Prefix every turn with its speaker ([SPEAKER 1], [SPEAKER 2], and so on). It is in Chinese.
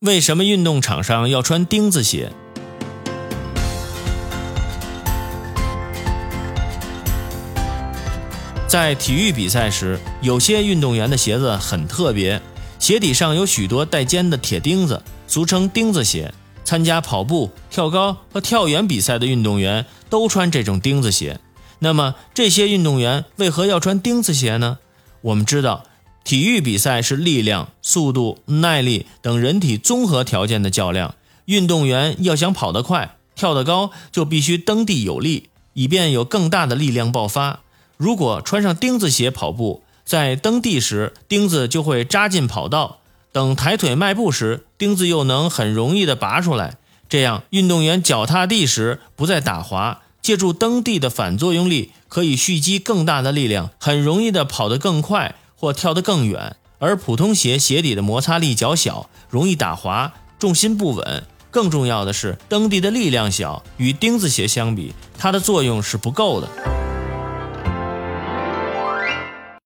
[SPEAKER 1] 为什么运动场上要穿钉子鞋？在体育比赛时，有些运动员的鞋子很特别，鞋底上有许多带尖的铁钉子，俗称钉子鞋。参加跑步、跳高和跳远比赛的运动员都穿这种钉子鞋。那么，这些运动员为何要穿钉子鞋呢？我们知道。体育比赛是力量、速度、耐力等人体综合条件的较量。运动员要想跑得快、跳得高，就必须蹬地有力，以便有更大的力量爆发。如果穿上钉子鞋跑步，在蹬地时，钉子就会扎进跑道；等抬腿迈步时，钉子又能很容易地拔出来。这样，运动员脚踏地时不再打滑，借助蹬地的反作用力，可以蓄积更大的力量，很容易地跑得更快。或跳得更远，而普通鞋鞋底的摩擦力较小，容易打滑，重心不稳。更重要的是，蹬地的力量小，与钉子鞋相比，它的作用是不够的。